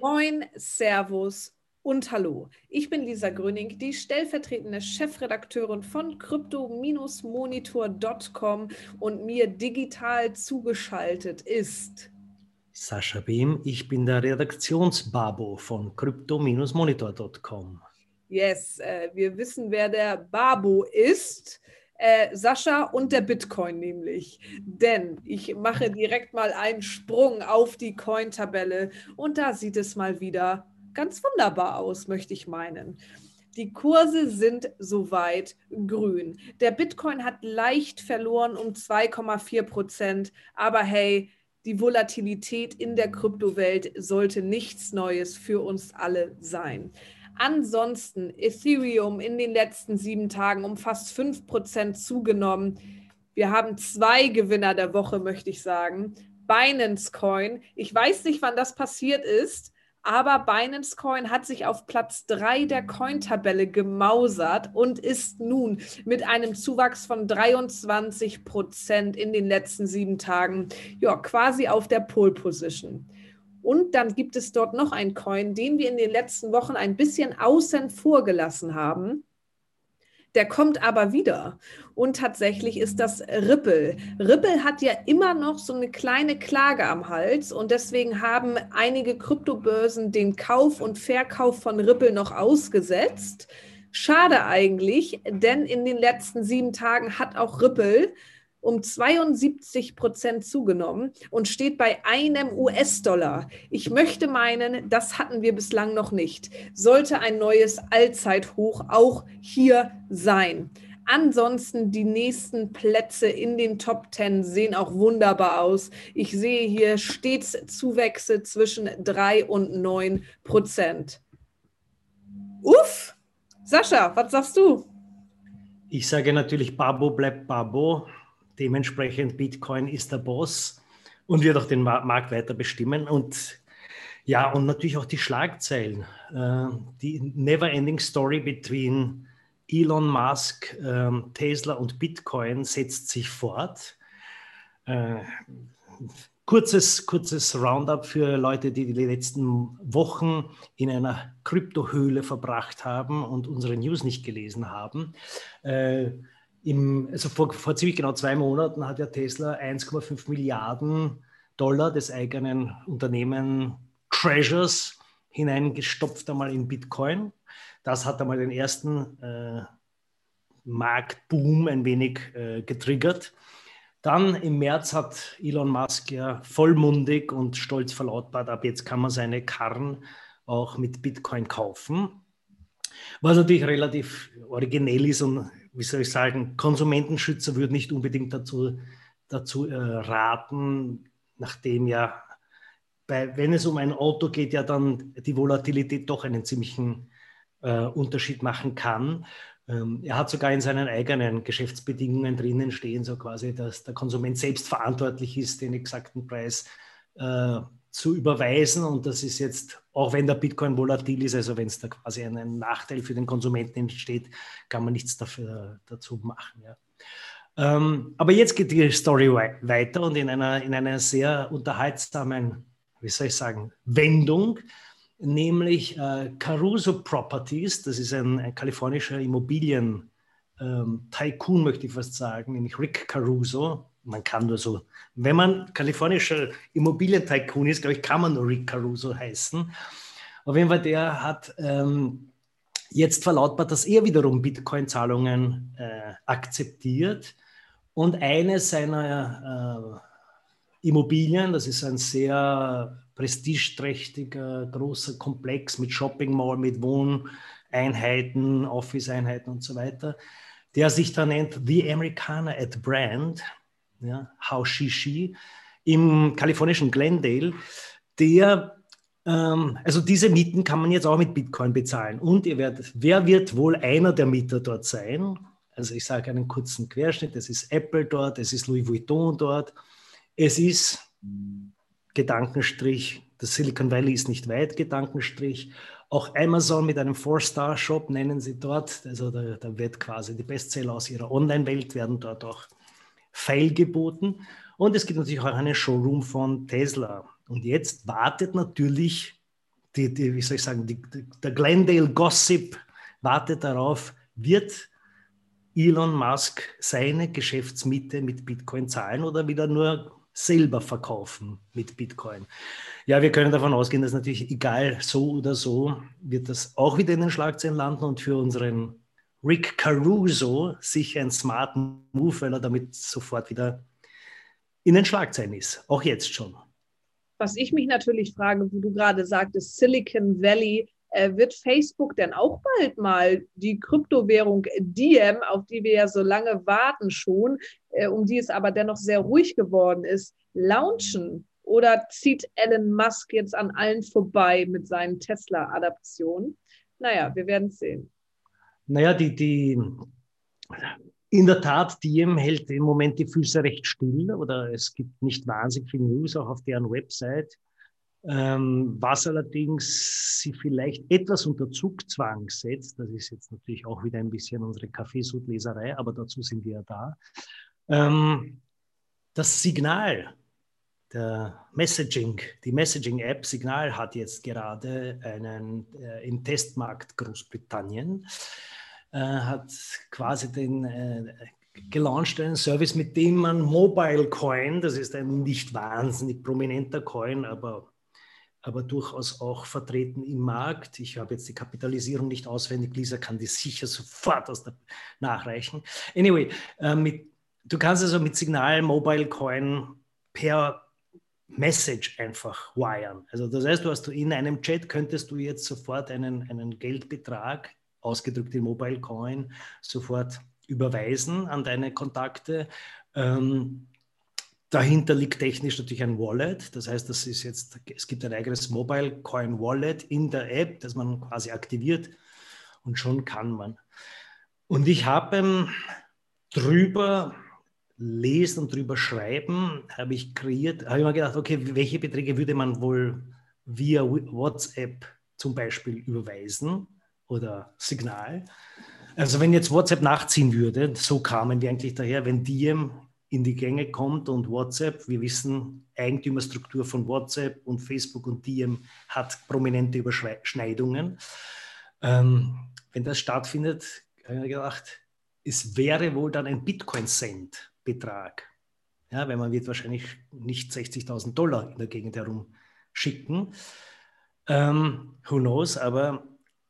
Moin, Servus und Hallo. Ich bin Lisa Gröning, die stellvertretende Chefredakteurin von crypto-monitor.com und mir digital zugeschaltet ist Sascha Behm, ich bin der Redaktionsbabo von crypto-monitor.com. Yes, äh, wir wissen, wer der Babo ist. Äh, Sascha und der Bitcoin nämlich. Denn ich mache direkt mal einen Sprung auf die Coin-Tabelle und da sieht es mal wieder ganz wunderbar aus, möchte ich meinen. Die Kurse sind soweit grün. Der Bitcoin hat leicht verloren um 2,4 Prozent, aber hey, die Volatilität in der Kryptowelt sollte nichts Neues für uns alle sein. Ansonsten Ethereum in den letzten sieben Tagen um fast 5% zugenommen. Wir haben zwei Gewinner der Woche, möchte ich sagen. Binance Coin. Ich weiß nicht, wann das passiert ist, aber Binance Coin hat sich auf Platz 3 der Coin-Tabelle gemausert und ist nun mit einem Zuwachs von 23 Prozent in den letzten sieben Tagen ja, quasi auf der Pole Position. Und dann gibt es dort noch einen Coin, den wir in den letzten Wochen ein bisschen außen vor gelassen haben. Der kommt aber wieder. Und tatsächlich ist das Ripple. Ripple hat ja immer noch so eine kleine Klage am Hals und deswegen haben einige Kryptobörsen den Kauf und Verkauf von Ripple noch ausgesetzt. Schade eigentlich, denn in den letzten sieben Tagen hat auch Ripple um 72 Prozent zugenommen und steht bei einem US-Dollar. Ich möchte meinen, das hatten wir bislang noch nicht. Sollte ein neues Allzeithoch auch hier sein. Ansonsten die nächsten Plätze in den Top 10 sehen auch wunderbar aus. Ich sehe hier stets Zuwächse zwischen 3 und 9 Prozent. Uff! Sascha, was sagst du? Ich sage natürlich, Babo bleibt Babo. Dementsprechend Bitcoin ist der Boss und wird auch den Markt weiter bestimmen. Und ja, und natürlich auch die Schlagzeilen. Äh, die Never-Ending Story between Elon Musk, ähm, Tesla und Bitcoin setzt sich fort. Äh, kurzes, kurzes Roundup für Leute, die die letzten Wochen in einer Kryptohöhle verbracht haben und unsere News nicht gelesen haben. Im, also vor, vor ziemlich genau zwei Monaten hat ja Tesla 1,5 Milliarden Dollar des eigenen Unternehmen Treasures hineingestopft einmal in Bitcoin. Das hat einmal den ersten äh, Marktboom ein wenig äh, getriggert. Dann im März hat Elon Musk ja vollmundig und stolz verlautbart, ab jetzt kann man seine Karren auch mit Bitcoin kaufen. Was natürlich relativ originell ist und wie soll ich sagen, Konsumentenschützer würden nicht unbedingt dazu, dazu äh, raten, nachdem ja, bei, wenn es um ein Auto geht, ja dann die Volatilität doch einen ziemlichen äh, Unterschied machen kann. Ähm, er hat sogar in seinen eigenen Geschäftsbedingungen drinnen stehen, so quasi, dass der Konsument selbst verantwortlich ist, den exakten Preis äh, zu überweisen. Und das ist jetzt, auch wenn der Bitcoin volatil ist, also wenn es da quasi einen Nachteil für den Konsumenten entsteht, kann man nichts dafür, dazu machen. Ja. Ähm, aber jetzt geht die Story weiter und in einer, in einer sehr unterhaltsamen, wie soll ich sagen, Wendung, nämlich äh, Caruso Properties, das ist ein, ein kalifornischer Immobilien- ähm, möchte ich fast sagen, nämlich Rick Caruso, man kann nur so, wenn man kalifornischer Immobilientycoon ist, glaube ich, kann man nur Rick Caruso heißen. Auf jeden Fall, der hat ähm, jetzt verlautbart, dass er wiederum Bitcoin-Zahlungen äh, akzeptiert und eine seiner äh, Immobilien, das ist ein sehr prestigeträchtiger, großer Komplex mit Shopping Mall, mit Wohneinheiten, Office-Einheiten und so weiter, der sich da nennt The Americana at Brand ja, Haushishi im kalifornischen Glendale, der, ähm, also diese Mieten kann man jetzt auch mit Bitcoin bezahlen. Und ihr werdet, wer wird wohl einer der Mieter dort sein? Also ich sage einen kurzen Querschnitt, es ist Apple dort, es ist Louis Vuitton dort, es ist Gedankenstrich, das Silicon Valley ist nicht weit, Gedankenstrich, auch Amazon mit einem Four-Star-Shop nennen sie dort, also da, da wird quasi die Bestseller aus ihrer Online-Welt werden dort auch feilgeboten. Und es gibt natürlich auch einen Showroom von Tesla. Und jetzt wartet natürlich die, die, wie soll ich sagen, die, der Glendale Gossip wartet darauf, wird Elon Musk seine Geschäftsmiete mit Bitcoin zahlen oder wieder nur selber verkaufen mit Bitcoin? Ja, wir können davon ausgehen, dass natürlich egal so oder so, wird das auch wieder in den Schlagzeilen landen und für unseren Rick Caruso sicher ein smart Move, weil er damit sofort wieder in den Schlagzeilen ist, auch jetzt schon. Was ich mich natürlich frage, wo du gerade sagtest, Silicon Valley, äh, wird Facebook denn auch bald mal die Kryptowährung Diem, auf die wir ja so lange warten schon, äh, um die es aber dennoch sehr ruhig geworden ist, launchen? Oder zieht Elon Musk jetzt an allen vorbei mit seinen Tesla-Adaptionen? Naja, wir werden es sehen. Naja, die, die, in der Tat, Diem hält im Moment die Füße recht still oder es gibt nicht wahnsinnig viel News auch auf deren Website. Ähm, was allerdings sie vielleicht etwas unter Zugzwang setzt, das ist jetzt natürlich auch wieder ein bisschen unsere Kaffeesudleserei, aber dazu sind wir ja da. Ähm, das Signal, der Messaging, die Messaging-App Signal hat jetzt gerade einen äh, im Testmarkt Großbritannien äh, hat quasi den äh, gelauncht einen Service, mit dem man Mobile Coin, das ist ein nicht wahnsinnig prominenter Coin, aber, aber durchaus auch vertreten im Markt. Ich habe jetzt die Kapitalisierung nicht auswendig, Lisa kann die sicher sofort aus der, nachreichen. Anyway, äh, mit, du kannst also mit Signal Mobile Coin per Message einfach wiren. Also das heißt, du hast in einem Chat könntest du jetzt sofort einen, einen Geldbetrag ausgedrückt in Mobile Coin, sofort überweisen an deine Kontakte. Ähm, dahinter liegt technisch natürlich ein Wallet. Das heißt, das ist jetzt, es gibt ein eigenes Mobile Coin Wallet in der App, das man quasi aktiviert und schon kann man. Und ich habe ähm, drüber lesen und drüber schreiben, habe ich kreiert, habe ich mir gedacht, okay, welche Beträge würde man wohl via WhatsApp zum Beispiel überweisen? oder Signal. Also wenn jetzt WhatsApp nachziehen würde, so kamen wir eigentlich daher, wenn Diem in die Gänge kommt und WhatsApp, wir wissen, Eigentümerstruktur von WhatsApp und Facebook und Diem hat prominente Überschneidungen. Ähm, wenn das stattfindet, habe ich mir gedacht, es wäre wohl dann ein Bitcoin-Cent-Betrag. Ja, weil man wird wahrscheinlich nicht 60.000 Dollar in der Gegend herum schicken. Ähm, who knows, aber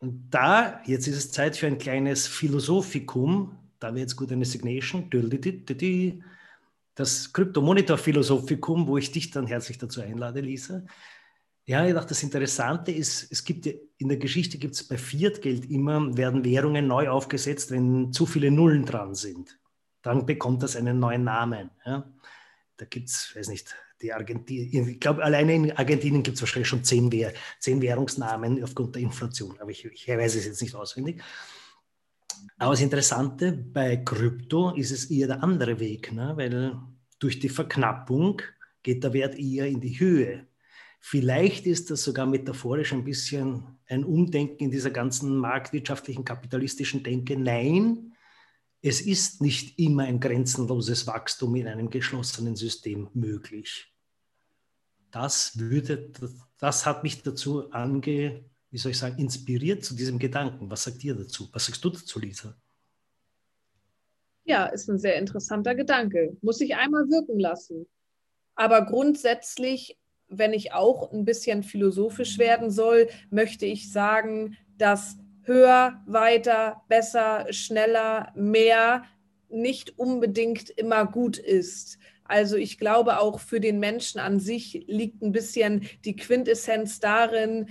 da, jetzt ist es Zeit für ein kleines Philosophikum, da wäre jetzt gut eine Signation, das Kryptomonitor-Philosophikum, wo ich dich dann herzlich dazu einlade, Lisa. Ja, ich dachte, das Interessante ist, es gibt in der Geschichte gibt es bei Fiat-Geld immer, werden Währungen neu aufgesetzt, wenn zu viele Nullen dran sind. Dann bekommt das einen neuen Namen. Ja. Da gibt es, weiß nicht, die Argentinien, ich glaube, alleine in Argentinien gibt es wahrscheinlich schon zehn, Währ zehn Währungsnamen aufgrund der Inflation, aber ich, ich weiß es jetzt nicht auswendig. Aber das Interessante bei Krypto ist es eher der andere Weg, ne? weil durch die Verknappung geht der Wert eher in die Höhe. Vielleicht ist das sogar metaphorisch ein bisschen ein Umdenken in dieser ganzen marktwirtschaftlichen, kapitalistischen Denke. Nein, es ist nicht immer ein grenzenloses Wachstum in einem geschlossenen System möglich. Das, würde, das hat mich dazu ange, wie soll ich sagen, inspiriert zu diesem Gedanken. Was sagt ihr dazu? Was sagst du dazu, Lisa? Ja, ist ein sehr interessanter Gedanke. Muss ich einmal wirken lassen. Aber grundsätzlich, wenn ich auch ein bisschen philosophisch werden soll, möchte ich sagen, dass höher, weiter, besser, schneller, mehr nicht unbedingt immer gut ist. Also ich glaube, auch für den Menschen an sich liegt ein bisschen die Quintessenz darin,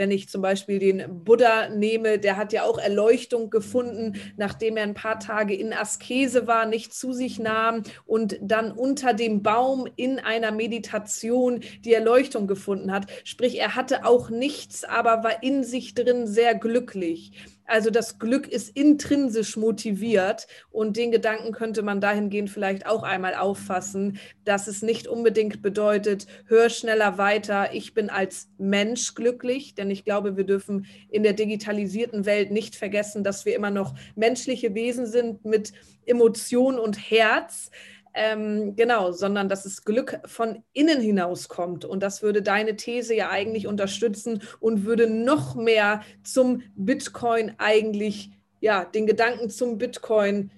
wenn ich zum Beispiel den Buddha nehme, der hat ja auch Erleuchtung gefunden, nachdem er ein paar Tage in Askese war, nicht zu sich nahm und dann unter dem Baum in einer Meditation die Erleuchtung gefunden hat. Sprich, er hatte auch nichts, aber war in sich drin sehr glücklich. Also das Glück ist intrinsisch motiviert und den Gedanken könnte man dahingehend vielleicht auch einmal auffassen, dass es nicht unbedingt bedeutet, hör schneller weiter, ich bin als Mensch glücklich, denn ich glaube, wir dürfen in der digitalisierten Welt nicht vergessen, dass wir immer noch menschliche Wesen sind mit Emotion und Herz. Ähm, genau, sondern dass das Glück von innen hinaus kommt. Und das würde deine These ja eigentlich unterstützen und würde noch mehr zum Bitcoin eigentlich, ja, den Gedanken zum Bitcoin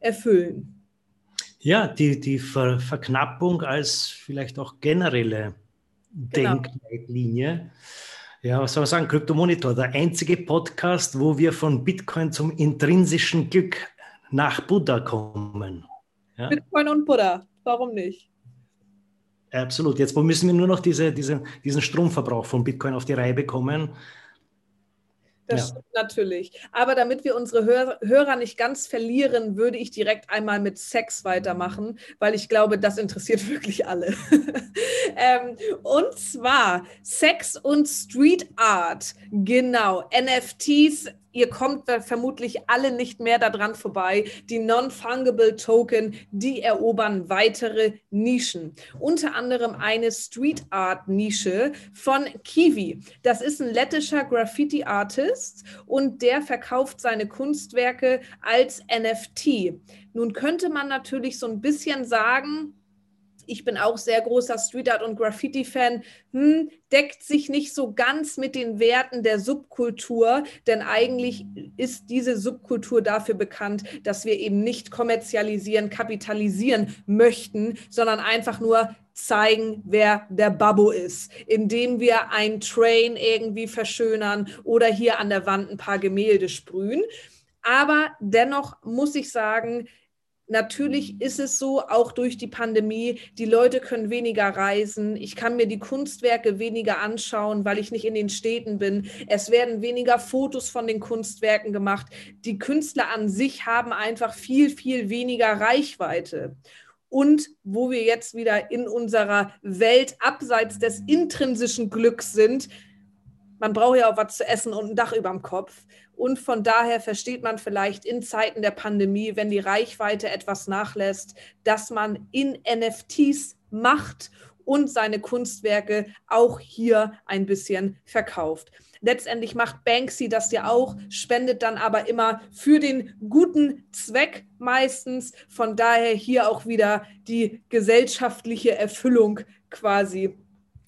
erfüllen. Ja, die, die Ver Verknappung als vielleicht auch generelle genau. Denkleitlinie. Ja, was soll man sagen? Kryptomonitor, der einzige Podcast, wo wir von Bitcoin zum intrinsischen Glück nach Buddha kommen. Ja? Bitcoin und Buddha, warum nicht? Absolut. Jetzt müssen wir nur noch diese, diese, diesen Stromverbrauch von Bitcoin auf die Reihe bekommen. Das ja. stimmt natürlich. Aber damit wir unsere Hör Hörer nicht ganz verlieren, würde ich direkt einmal mit Sex weitermachen, weil ich glaube, das interessiert wirklich alle. ähm, und zwar Sex und Street Art. Genau. NFTs ihr kommt vermutlich alle nicht mehr daran vorbei. Die Non-Fungible Token, die erobern weitere Nischen. Unter anderem eine Street Art Nische von Kiwi. Das ist ein lettischer Graffiti Artist und der verkauft seine Kunstwerke als NFT. Nun könnte man natürlich so ein bisschen sagen, ich bin auch sehr großer Street Art und Graffiti-Fan, hm, deckt sich nicht so ganz mit den Werten der Subkultur, denn eigentlich ist diese Subkultur dafür bekannt, dass wir eben nicht kommerzialisieren, kapitalisieren möchten, sondern einfach nur zeigen, wer der Babbo ist, indem wir ein Train irgendwie verschönern oder hier an der Wand ein paar Gemälde sprühen. Aber dennoch muss ich sagen, Natürlich ist es so, auch durch die Pandemie, die Leute können weniger reisen. Ich kann mir die Kunstwerke weniger anschauen, weil ich nicht in den Städten bin. Es werden weniger Fotos von den Kunstwerken gemacht. Die Künstler an sich haben einfach viel, viel weniger Reichweite. Und wo wir jetzt wieder in unserer Welt abseits des intrinsischen Glücks sind, man braucht ja auch was zu essen und ein Dach über dem Kopf. Und von daher versteht man vielleicht in Zeiten der Pandemie, wenn die Reichweite etwas nachlässt, dass man in NFTs macht und seine Kunstwerke auch hier ein bisschen verkauft. Letztendlich macht Banksy das ja auch, spendet dann aber immer für den guten Zweck meistens. Von daher hier auch wieder die gesellschaftliche Erfüllung quasi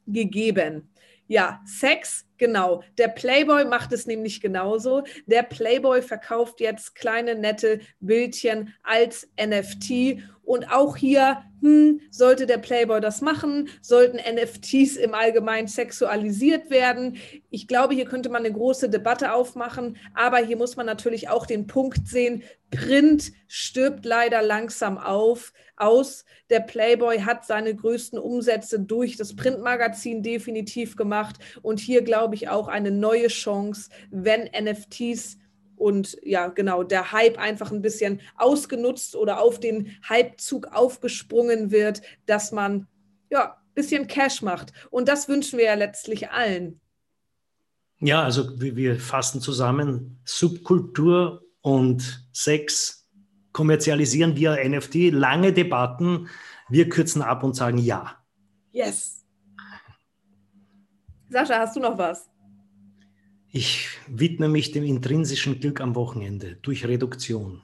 gegeben. Ja, Sex, genau. Der Playboy macht es nämlich genauso. Der Playboy verkauft jetzt kleine nette Bildchen als NFT und auch hier hm, sollte der Playboy das machen, sollten NFTs im Allgemeinen sexualisiert werden. Ich glaube, hier könnte man eine große Debatte aufmachen, aber hier muss man natürlich auch den Punkt sehen, Print stirbt leider langsam auf, aus. Der Playboy hat seine größten Umsätze durch das Printmagazin definitiv gemacht und hier glaube ich auch eine neue Chance, wenn NFTs und ja, genau, der Hype einfach ein bisschen ausgenutzt oder auf den Hypezug aufgesprungen wird, dass man ja ein bisschen Cash macht. Und das wünschen wir ja letztlich allen. Ja, also wir fassen zusammen Subkultur und Sex kommerzialisieren via NFT. Lange Debatten. Wir kürzen ab und sagen ja. Yes. Sascha, hast du noch was? Ich widme mich dem intrinsischen Glück am Wochenende durch Reduktion.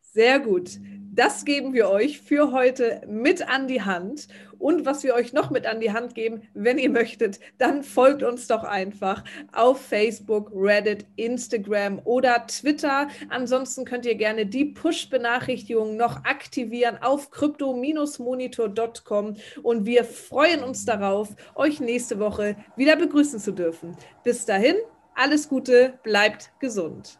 Sehr gut. Das geben wir euch für heute mit an die Hand. Und was wir euch noch mit an die Hand geben, wenn ihr möchtet, dann folgt uns doch einfach auf Facebook, Reddit, Instagram oder Twitter. Ansonsten könnt ihr gerne die Push-Benachrichtigungen noch aktivieren auf crypto-monitor.com und wir freuen uns darauf, euch nächste Woche wieder begrüßen zu dürfen. Bis dahin, alles Gute, bleibt gesund.